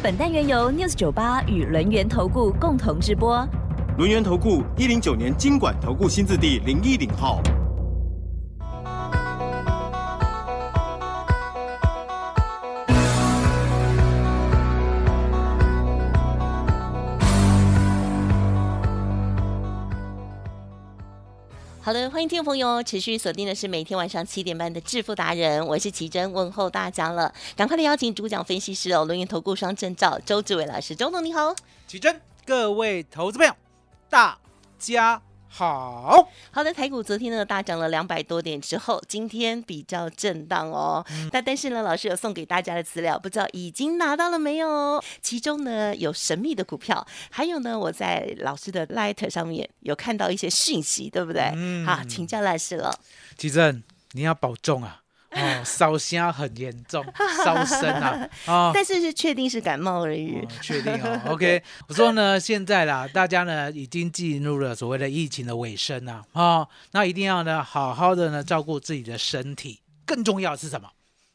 本单元由 News 九八与轮源投顾共同直播。轮源投顾一零九年经管投顾新字第零一零号。好的，欢迎听众朋友持续锁定的是每天晚上七点半的致富达人，我是奇珍，问候大家了。赶快的邀请主讲分析师哦，轮源投顾双证照周志伟老师，周总你好。奇珍，各位投资朋友，大家好。好的，台股昨天呢大涨了两百多点之后，今天比较震荡哦。那但是呢，老师有送给大家的资料，不知道已经拿到了没有？其中呢有神秘的股票，还有呢我在老师的 Light 上面有看到一些讯息，对不对？嗯好，请教老师了。奇正，你要保重啊！哦，烧声很严重，烧身啊！啊、但是是确定是感冒而已。哦确定哦，OK。我说呢，现在啦，大家呢已经进入了所谓的疫情的尾声啊，哦，那一定要呢好好的呢照顾自己的身体，更重要的是什么？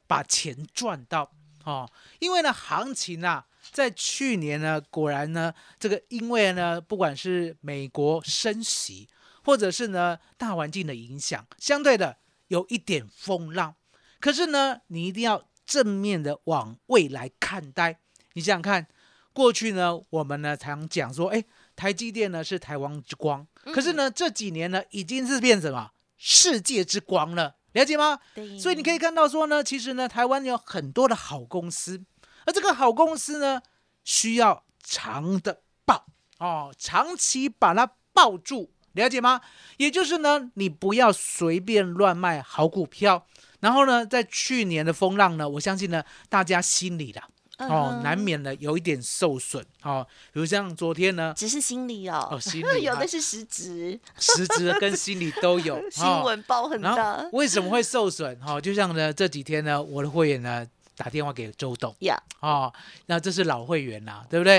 把钱赚到哦，因为呢行情啊，在去年呢，果然呢，这个因为呢，不管是美国升息，或者是呢大环境的影响，相对的有一点风浪。可是呢，你一定要正面的往未来看待。你想想看，过去呢，我们呢常讲说，哎，台积电呢是台湾之光，可是呢这几年呢已经是变什么世界之光了，了解吗？所以你可以看到说呢，其实呢，台湾有很多的好公司，而这个好公司呢，需要长的抱哦，长期把它抱住，了解吗？也就是呢，你不要随便乱卖好股票。然后呢，在去年的风浪呢，我相信呢，大家心里啦，哦，难免呢有一点受损哦。比如像昨天呢，只是心理哦，哦 心理有啊的是实质，实质跟心理都有 新哦闻报很然大后为什么会受损？哈、就像呢这几天呢，我的会员呢打电话给周董。呀，哦，那这是老会员啦，对不对？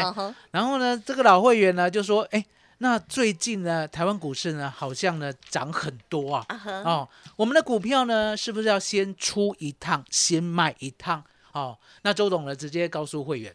然后呢，这个老会员呢就说，哎，那最近呢，台湾股市呢好像呢涨很多啊。哦，我们的股票呢，是不是要先出一趟，先卖一趟？哦，那周董呢，直接告诉会员，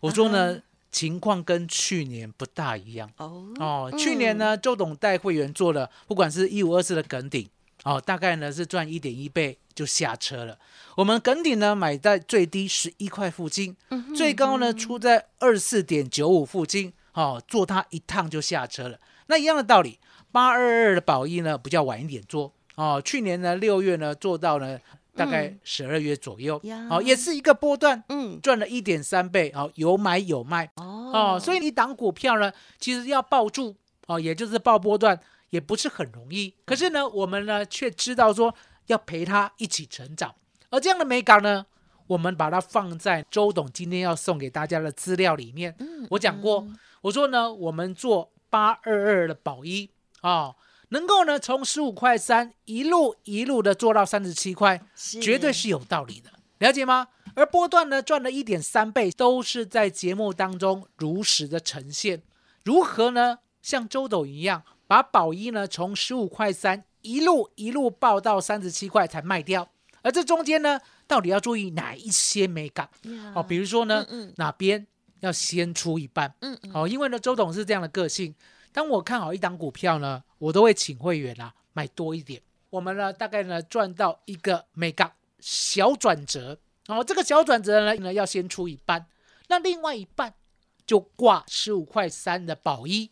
我说呢，情况跟去年不大一样。哦，哦，去年呢，周董带会员做了，不管是一五二四的梗顶，哦，大概呢是赚一点一倍就下车了。我们梗顶呢买在最低十一块附近，嗯最高呢出在二四点九五附近，哦，坐它一趟就下车了。那一样的道理，八二二的宝一呢比较晚一点做，哦，去年呢六月呢做到呢大概嗯十二月左右，呀哦，也是一个波段。嗯，赚了一点三倍，哦，有买有卖，哦哦，所以你档股票呢，其实要抱住哦，也就是抱波段，也不是很容易。可是呢，我们呢却知道说要陪他一起成长，而这样的美感呢，我们把它放在周董今天要送给大家的资料里面。嗯我讲过，我说呢，我们做八二二的宝一哦，能够呢从十五块三一路一路的做到三十七块，绝对是有道理的，了解吗？而波段呢赚了一点三倍，都是在节目当中如实的呈现。如何呢？像周董一样，把宝一呢从十五块三一路一路报到三十七块才卖掉，而这中间呢，到底要注意哪一些美感？呀哦，比如说呢，嗯嗯哪边要先出一半？嗯嗯。哦，因为呢，周董是这样的个性，当我看好一档股票呢，我都会请会员啊买多一点。我们呢，大概呢赚到一个美感小转折，哦，这个小转折呢呢要先出一半，那另外一半就挂十五块三的保一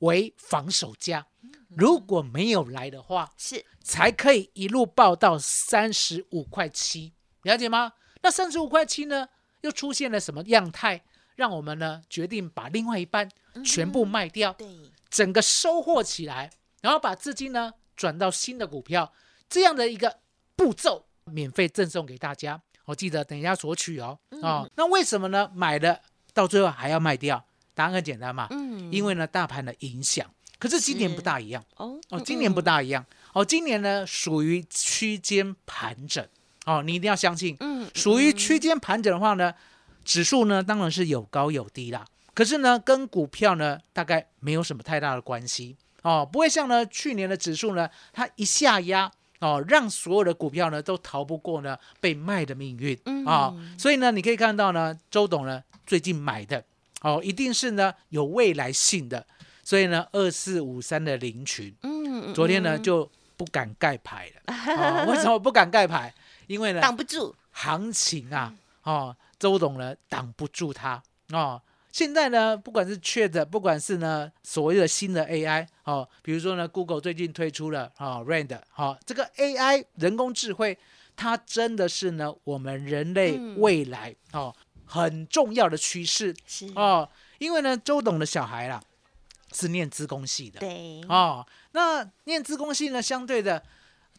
为防守价，如果没有来的话，是。才可以一路报到三十五块七，了解吗？那三十五块七呢，又出现了什么样态，让我们呢决定把另外一半全部卖掉，对，整个收获起来，然后把资金呢转到新的股票，这样的一个步骤，免费赠送给大家。我记得等一下索取哦。哦，那为什么呢？买了到最后还要卖掉？答案很简单嘛，嗯因为呢大盘的影响。可是今年不大一样哦哦，今年不，大一样哦，今年呢属于区间盘整哦，你一定要相信，嗯，嗯属于区间盘整的话呢，指数呢当然是有高有低啦，可是呢跟股票呢大概没有什么太大的关系。哦，不会像呢去年的指数呢，它一下压。哦，让所有的股票呢都逃不过呢被卖的命运。啊、哦嗯所以呢，你可以看到呢，周董呢最近买的。哦，一定是呢有未来性的，所以呢，二四五三的林群，嗯，嗯昨天呢嗯就不敢盖牌了。哦、为什么不敢盖牌？因为呢，挡不住，行情啊，哦，周董呢挡不住它哦。现在呢，不管是 Chat，不管是呢所谓的新的 AI 哦，比如说呢，Google 最近推出了哦 Rand 哦，这个 AI 人工智慧，它真的是呢我们人类嗯未来、哦很重要的趋势，哦。因为呢，周董的小孩啦是念资工系的，对，哦，那念资工系呢，相对的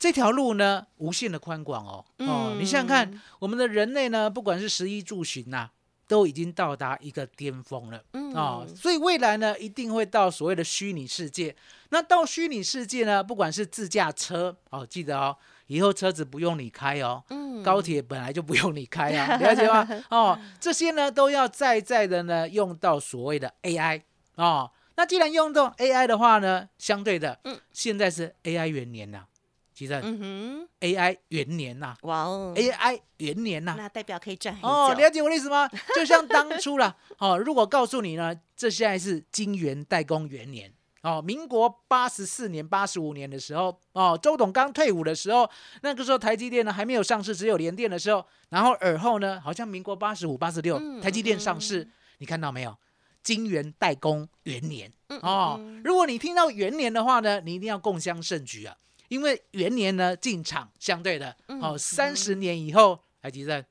这条路呢，无限的宽广哦。哦，你想想看嗯，我们的人类呢，不管是食衣住行呐、都已经到达一个巅峰了。嗯哦，所以未来呢，一定会到所谓的虚拟世界。那到虚拟世界呢，不管是自驾车哦，记得哦，以后车子不用你开哦，嗯高铁本来就不用你开啊，了解吗？哦，这些呢都要在在的呢用到所谓的 AI 哦。那既然用到 AI 的话呢，相对的，嗯现在是 AI 元年呐、其实、嗯 AI 元年呐、哼，哇哦，AI 元年呐、那代表可以赚很哦，久了解我的意思吗？就像当初啦，哦，如果告诉你呢，这现在是金元代工元年。哦，民国八十四年、八十五年的时候，哦，周董刚退伍的时候，那个时候台积电呢还没有上市，只有联电的时候，然后尔后呢，好像民国八十五、八十六，嗯台积电上市，你看到没有？金元代工元年嗯哦如果你听到元年的话呢，你一定要共襄盛举啊，因为元年呢进场相对的嗯哦，三十年以后，还记得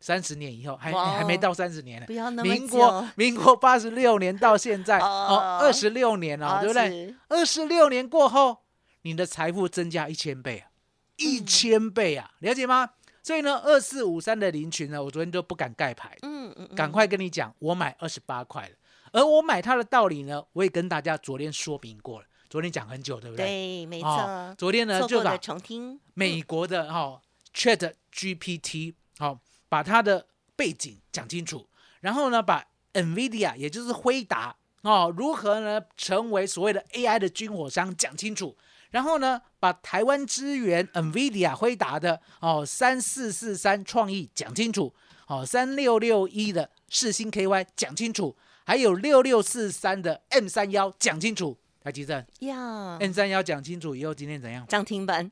三十年以后还还没到三十年呢。不，要那么民国民国八十六年到现在 哦哦，二十六年了，啊对不对？二十六年过后，你的财富增加一千倍啊，嗯。一千倍啊，了解吗？所以呢，二四五三的林群呢，我昨天都不敢盖牌，嗯嗯，赶快跟你讲，我买二十八块了。而我买它的道理呢，我也跟大家昨天说明过了，昨天讲很久，对不对？对，没哦错，昨天呢就把重听，美国的哈、哦 Chat GPT 好、把它的背景讲清楚，然后呢，把 NVIDIA 也就是辉达哦如何呢成为所谓的 AI 的军火商讲清楚，然后呢，把台湾支援 NVIDIA 辉达的哦三四四三创意讲清楚，哦三六六一的世星 KY 讲清楚，还有六六四三的 M 三幺讲清楚，台积电呀，，N 三要讲清楚以后，今天怎样？涨停板，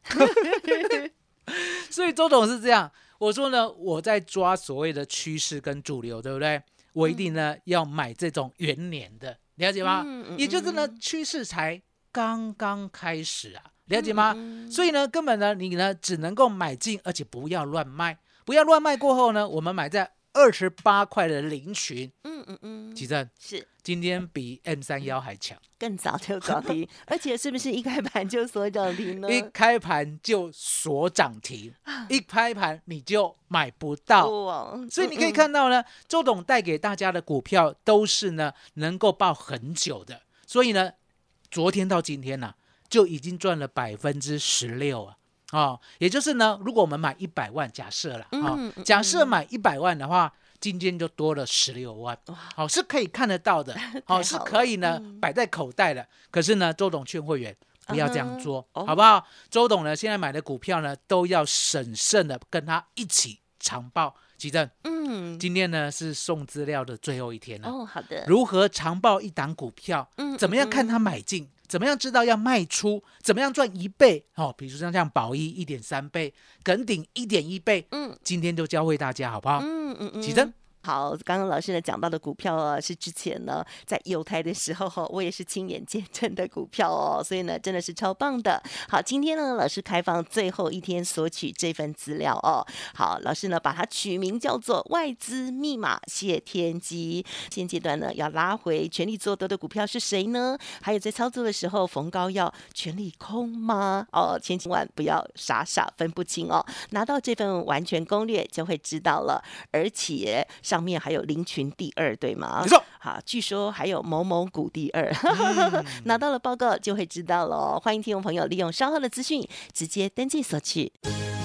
所以周董是这样，我说呢，我在抓所谓的趋势跟主流，对不对？我一定呢、要买这种元年的，了解吗？嗯嗯也就是呢嗯，趋势才刚刚开始啊，了解吗？嗯所以呢，根本呢，你呢只能够买进，而且不要乱卖，不要乱卖。过后呢，我们买在二十八块的零群，嗯嗯嗯，奇正是。今天比 M 三幺还强，更早就涨停，而且是不是一开盘就锁涨停呢？一开盘就锁涨停，一开盘你就买不到。所以你可以嗯，看到呢，周董带给大家的股票都是呢能够抱很久的，所以呢，昨天到今天呢、就已经赚了百分之十六啊。哦，也就是呢，如果我们买一百万，假设了啊、嗯嗯假设买一百万的话，今天就多了十六万，好、是可以看得到的，好、是可以呢、摆在口袋的。可是呢，周董劝会员不要这样做，哦好不好？周董呢，现在买的股票呢，都要审慎的跟他一起长报。奇正，嗯，今天呢是送资料的最后一天了。哦，好的，如何长报一档股票？嗯怎么样看它买进？怎么样知道要卖出？怎么样赚一倍？哦，比如说像宝一一点三倍，耿鼎一点一倍。嗯今天就教会大家好不好？嗯嗯嗯，起身。好，刚刚老师呢讲到的股票啊，是之前呢在有台的时候哈，我也是亲眼见证的股票哦，所以呢真的是超棒的。好，今天呢老师开放最后一天索取这份资料哦。好，老师呢把它取名叫做外资密码谢天机。现阶段呢要拉回全力做多的股票是谁呢？还有在操作的时候逢高要全力空吗？哦，千万不要傻傻分不清哦。拿到这份完全攻略就会知道了，而且上面还有林群第二，对吗？没错。好，据说还有某某股第二，拿到了报告就会知道喽。欢迎听众朋友利用稍后的资讯直接登记索取。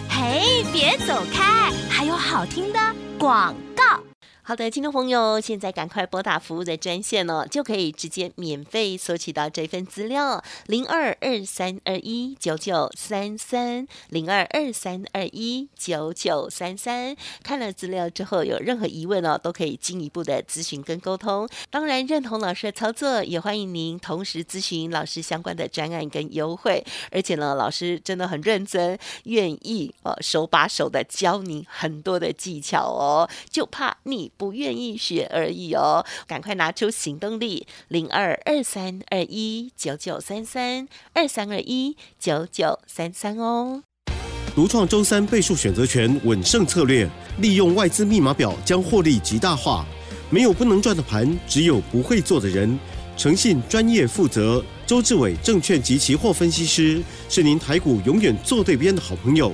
嘿，别走开，还有好听的广告。好的，听众朋友，现在赶快拨打服务的专线哦，就可以直接免费索取到这份资料，零二二三二一九九三三，零二二三二一九九三三。看了资料之后，有任何疑问哦，都可以进一步的咨询跟沟通。当然，认同老师的操作，也欢迎您同时咨询老师相关的专案跟优惠。而且呢，老师真的很认真，愿意呃手把手的教您很多的技巧哦，就怕你。不愿意学而已哦，赶快拿出行动力，零二二三二一九九三三二三二一九九三三哦。独创周三倍数选择权稳胜策略，利用外资密码表将获利极大化。没有不能赚的盘，只有不会做的人。诚信、专业、负责，周志伟证券及期货分析师是您台股永远做对边的好朋友。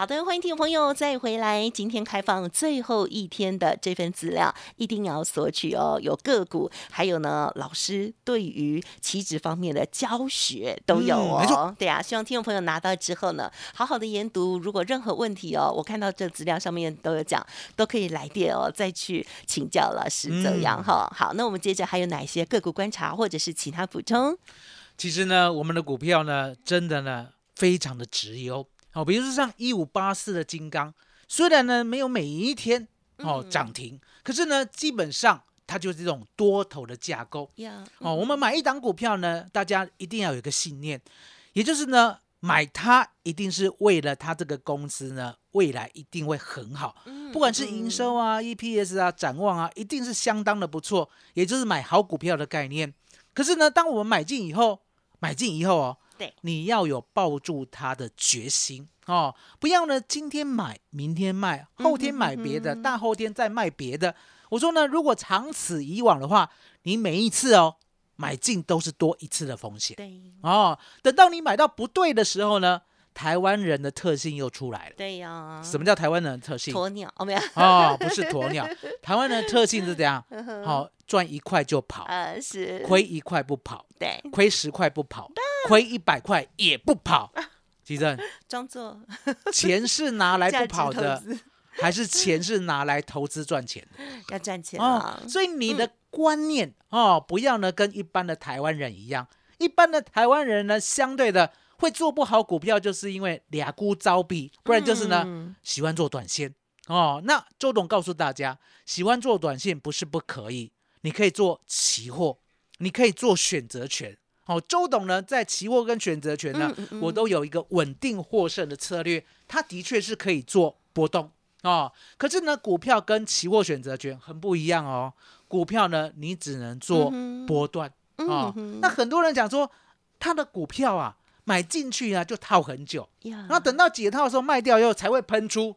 好的，欢迎听众朋友再回来。今天开放最后一天的这份资料，一定要索取哦。有个股，还有呢，老师对于期指方面的教学都有哦。对啊，希望听众朋友拿到之后呢，好好的研读。如果任何问题哦，我看到这资料上面都有讲，都可以来电哦，再去请教老师这样哈。好，那我们接着还有哪些个股观察，或者是其他补充？其实呢，我们的股票呢，真的呢，非常的值优。哦，比如说像一五八四的金刚，虽然呢没有每一天哦涨停，可是呢基本上它就是这种多头的架构。哦，我们买一档股票呢，大家一定要有一个信念，也就是呢买它一定是为了它这个公司呢未来一定会很好，不管是营收啊、EPS 啊、展望啊，一定是相当的不错，也就是买好股票的概念。可是呢，当我们买进以后，买进以后哦。你要有抱住它的决心哦，不要呢今天买，明天卖，后天买别的，大后天再卖别的。我说呢，如果长此以往的话，你每一次哦买进都是多一次的风险。对哦，等到你买到不对的时候呢？台湾人的特性又出来了。对呀，什么叫台湾人的特性？鸵鸟哦，没有哦，不是鸵鸟。台湾人的特性是怎样？好，赚一块就跑，呃，是亏一块不跑，对，亏十块不跑，亏一百块也不跑。吉正，装作钱是拿来不跑的，还是钱是拿来投资赚钱的？要赚钱啊！所以你的观念哦，不要呢跟一般的台湾人一样。一般的台湾人呢，相对的。会做不好股票，就是因为俩孤招逼，不然就是呢喜欢做短线哦。那周董告诉大家，喜欢做短线不是不可以，你可以做期货，你可以做选择权。哦，周董呢在期货跟选择权呢，我都有一个稳定获胜的策略，它的确是可以做波动哦。可是呢，股票跟期货选择权很不一样哦。股票呢，你只能做波段啊。那很多人讲说，他的股票啊。买进去呢，就套很久，然后等到解套的时候卖掉以后才会喷出。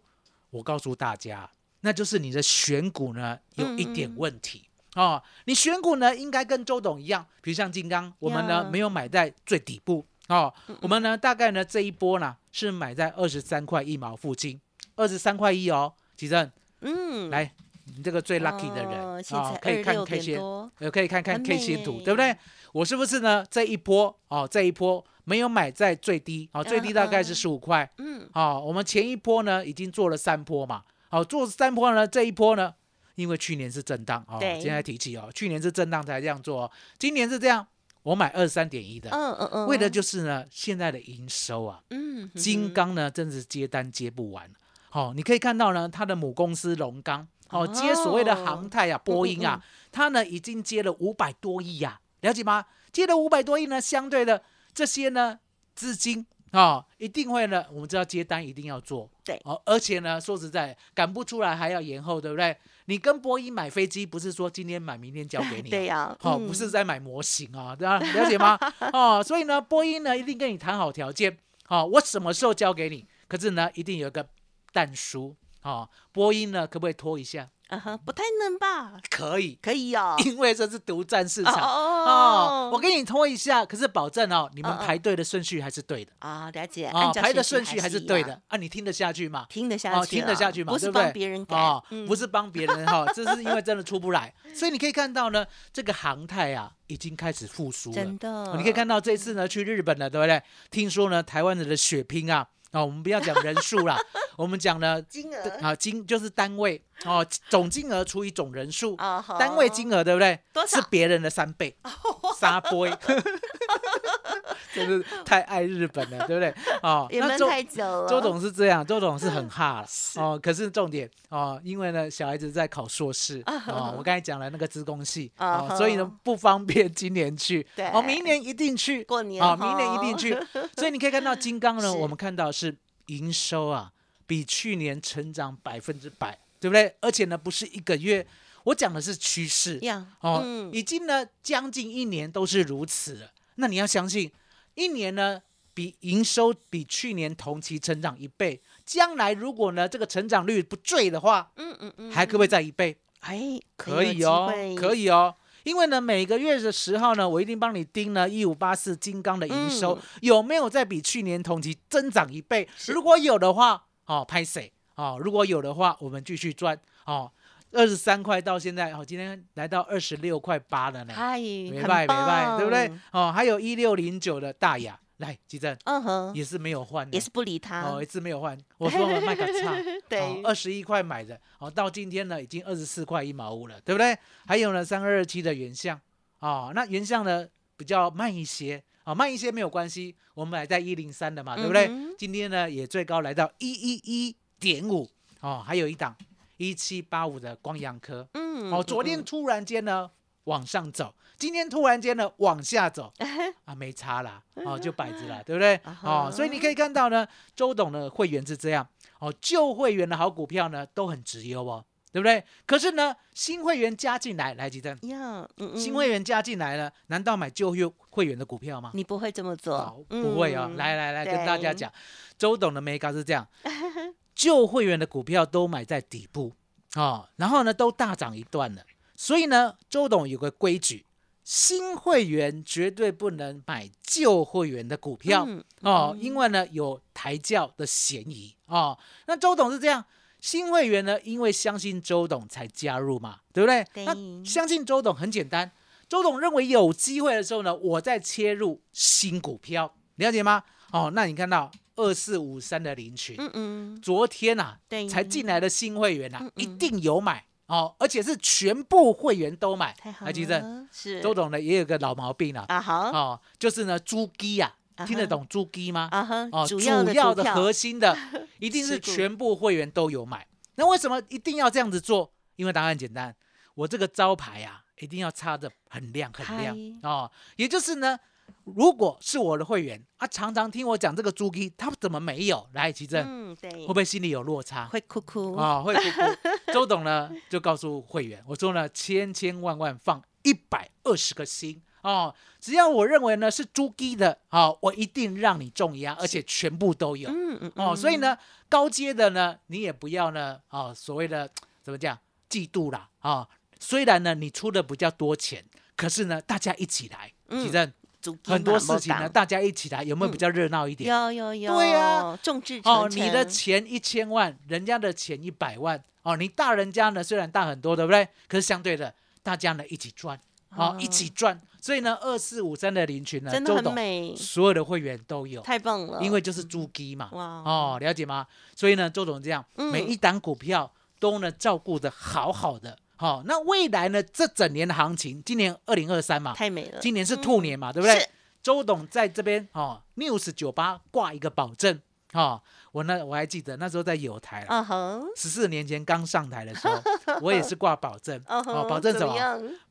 我告诉大家，那就是你的选股呢有一点问题哦。你选股呢应该跟周董一样，比如像金刚，我们呢没有买在最底部哦，我们呢大概呢这一波呢是买在二十三块一毛附近，二十三块一哦。吉正，嗯，来，你这个最 lucky 的人啊，可以看 K 线，呃，可以看看 K 线图，对不对？我是不是呢这一波哦，这一波。没有买在最低，好，最低大概是十五块，嗯，好，我们前一波呢已经做了三波嘛，好，做三波呢，这一波呢，因为去年是震荡，哦，现在提起哦，去年是震荡才这样做，今年是这样，我买二十三点一的，嗯嗯嗯，为的就是呢，现在的营收啊，嗯，金刚呢真是接单接不完，好，你可以看到呢，它的母公司龙钢，哦，接所谓的航太啊，波音啊，它呢已经接了五百多亿呀，了解吗？接了五百多亿呢，相对的。这些呢，资金啊，一定会呢。我们知道接单一定要做，对哦。而且呢，说实在，赶不出来还要延后，对不对？你跟波音买飞机，不是说今天买明天交给你，对呀，好，不是在买模型啊，对吧？了解吗？哦，所以呢，波音呢一定跟你谈好条件，好，我什么时候交给你？可是呢，一定有一个但书哦，波音呢可不可以拖一下？啊哈，不太能吧？可以，可以哦。因为这是独占市场哦哦。我给你拖一下，可是保证哦，你们排队的顺序还是对的啊，了解，啊，按排的顺顺序还是对的，啊，你听得下去吗？听得下去哦，听得下去吗，不是？帮别人改哦，嗯不是帮别人哈，这是因为真的出不来，所以你可以看到呢，这个航太啊已经开始复苏了。真的哦，你可以看到这次呢去日本了，对不对？听说呢台湾人的血拼啊，啊，我们不要讲人数啦，我们讲呢金额。啊金就是单位哦，总金额除以总人数，单位金额对不对？是别人的三倍，沙杯，真是太爱日本了，对不对？哦，也闷那周太久了。周董是这样，周董是很 哈了哦。可是重点哦，因为呢，小孩子在考硕士哦，我刚才讲了那个资工系啊哦，所以呢不方便今年去对哦，明年一定去过年哦，明年一定去。所以你可以看到金刚呢，我们看到是营收啊，比去年成长百分之百，对不对？而且呢，不是一个月，我讲的是趋势呀，哦，嗯已经呢将近一年都是如此了。那你要相信，一年呢比营收比去年同期成长一倍，将来如果呢这个成长率不坠的话，嗯嗯嗯，还可不可以再一倍？哎，可以哦，可以，以哦。因为呢，每个月的十号呢，我一定帮你盯呢一五八四金刚的营收、嗯有没有再比去年同期增长一倍？如果有的话，哦，拍谁？哦，如果有的话，我们继续赚哦。二十三块到现在，哦，今天来到二十六块八了呢，嗨，很没败没败，对不对？？哦，还有一六零九的大雅，来，吉正嗯哼，也是没有换的，也是不理他哦，，一次没有换。我说了卖个差，对二十一块买的，哦，到今天呢已经二十四块一毛五了，对不对？还有呢，三二二七的原相，哦，那原相呢比较慢一些，哦，慢一些没有关系，我们买在一零三的嘛，对不对？嗯今天呢也最高来到一一一点五，哦，还有一档一七八五的光阳科，嗯，哦，昨天突然间呢往上走，今天突然间呢往下走，啊，没差啦，哦，就摆着了，对不对？哦，所以你可以看到呢，周董的会员是这样，哦，旧会员的好股票呢都很直优哦，对不对？可是呢，新会员加进来，来几阵，呀，嗯嗯新会员加进来了，难道买旧会会员的股票吗？你不会这么哦做，不会哦，嗯来来来，跟大家对讲，周董的 mega 是这样，旧会员的股票都买在底部哦，然后呢都大涨一段了，所以呢，周董有个规矩，新会员绝对不能买旧会员的股票、嗯哦，因为呢有抬轿的嫌疑哦。那周董是这样。新会员呢，因为相信周董才加入嘛，对不对？对那相信周董很简单，周董认为有机会的时候呢，我再切入新股票，了解吗？哦，那你看到二四五三的林群，嗯嗯，昨天啊，对才进来的新会员啊，嗯嗯。一定有买哦，而且是全部会员都买。太好来，吉正，了，是。周董呢也有个老毛病了，啊好。哦，就是呢猪鸡呀，啊听得懂猪鸡吗？啊哈哦，，主要的核心的 一定是全部会员都有买。那为什么一定要这样子做？因为答案简单，我这个招牌啊，一定要插的很亮很亮。哦。也就是呢，如果是我的会员啊，常常听我讲这个猪鸡，他怎么没有？来，奇正，嗯对会不，会心里有落差？会哭哭啊、会哭哭。周董呢就告诉会员，我说呢，千千万万放一百二十个心哦，只要我认为呢是猪鸡的，哦，我一定让你重压，而且全部都有。嗯嗯哦，所以呢，高阶的呢，你也不要呢，哦，所谓的怎么讲，嫉妒啦，啊、虽然呢你出的比较多钱，可是呢大家一起来，嗯其实主很多事情呢，大家一起来，有没有比较热闹一点？有有有，对呀众志哦，你的钱一千万，人家的钱一百万，哦，你大人家呢虽然大很多，对不对？可是相对的，大家呢一起赚，哦，哦。一起赚。所以呢，二四五三的林群呢，真的所有的会员都有，太棒了，因为就是猪鸡嘛，哇。哦，了解吗？所以呢，周董这样，嗯。每一档股票都能照顾的好好的，好、那未来呢，这整年的行情，今年二零二三嘛，太美了，今年是兔年嘛，对不对？是？周董在这边哦，News 酒吧挂一个保证哦，我那我还记得那时候在有台十四年前刚上台的时候，我也是挂保证哦哦，保证什么？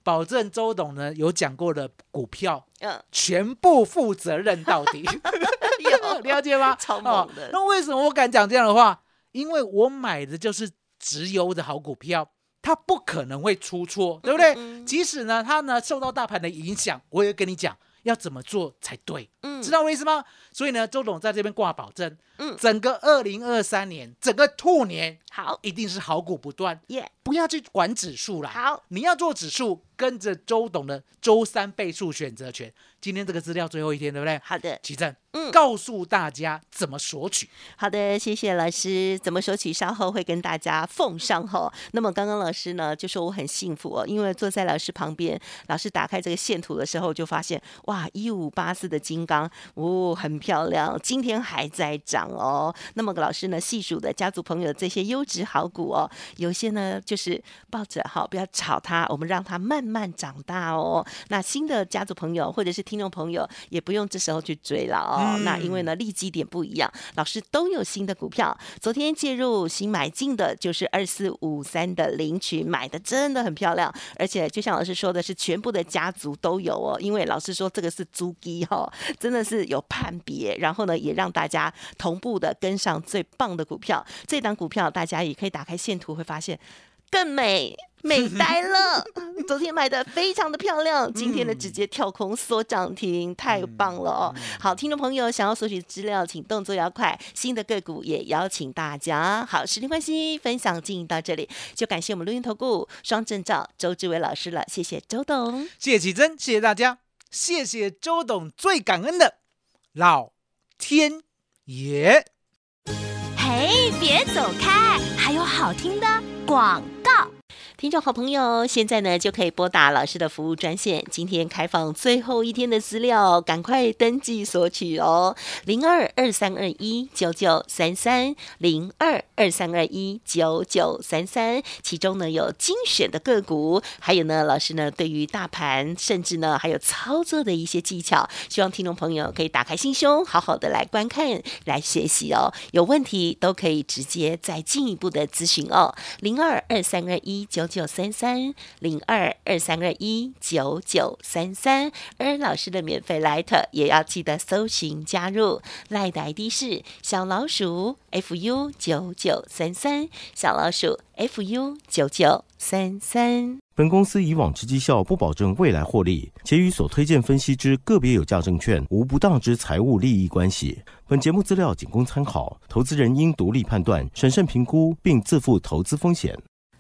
保证周董呢有讲过的股票嗯，全部负责任到底，有 了解吗？超哦猛的，那为什么我敢讲这样的话？因为我买的就是直邮的好股票，它不可能会出错，对不对？嗯即使呢，它呢受到大盘的影响，我也跟你讲要怎么做才对。嗯知道我意思吗？所以呢，周董在这边挂保证，嗯整个二零二三年，整个兔年好一定是好股不断，耶，不要去管指数啦。好，你要做指数，跟着周董的周三倍数选择权。今天这个资料最后一天，对不对？好的，奇正，嗯告诉大家怎么索取。好的，谢谢老师。怎么索取，稍后会跟大家奉上哈。那么刚刚老师呢就说我很幸福哦，因为坐在老师旁边，老师打开这个线图的时候，就发现哇，一五八四的金刚哦，很漂亮，今天还在涨哦。那么老师呢细数的家族朋友这些优质好股哦，有些呢就是抱着哈，不要炒它，我们让它慢慢长大哦。那新的家族朋友或者是听众朋友，也不用这时候去追了哦。嗯那因为呢，利基点不一样，老师都有新的股票。昨天介入新买进的就是二四五三的领取，买的真的很漂亮，而且就像老师说的是，全部的家族都有哦。因为老师说这个是租基哈、哦，真的是有判别，然后呢，也让大家同步的跟上最棒的股票。这档股票大家也可以打开线图，会发现更美。美呆了！昨天买的非常的漂亮，今天呢直接跳空缩涨停，太棒了哦！好，听众朋友想要索取资料，请动作要快。新的个股也邀请大家。好，时间关系，分享进行到这里，就感谢我们录音投顾双证照周志伟老师了，谢谢周董。谢谢奇珍，谢谢大家，谢谢周董，最感恩的老天耶。嘿，别走开，还有好听的广告。听众好朋友，现在呢就可以拨打老师的服务专线，今天开放最后一天的资料，赶快登记索取哦，零二二三二一九九三三零二二三二一九九三三，其中呢有精选的个股，还有呢老师呢对于大盘，甚至呢还有操作的一些技巧，希望听众朋友可以打开心胸，好好的来观看、来学习哦，有问题都可以直接再进一步的咨询哦，零二二三二一九九三三零二二三二一九九三三，而老师的免费 Light 也要记得搜寻加入，Light 的 ID 是小老鼠 fu 九九三三，小老鼠 fu 九九三三。本公司以往之绩效不保证未来获利，且与所推荐分析之个别有价证券无不当之财务利益关系。本节目资料仅供参考，投资人应独立判断、审慎评估，并自负投资风险。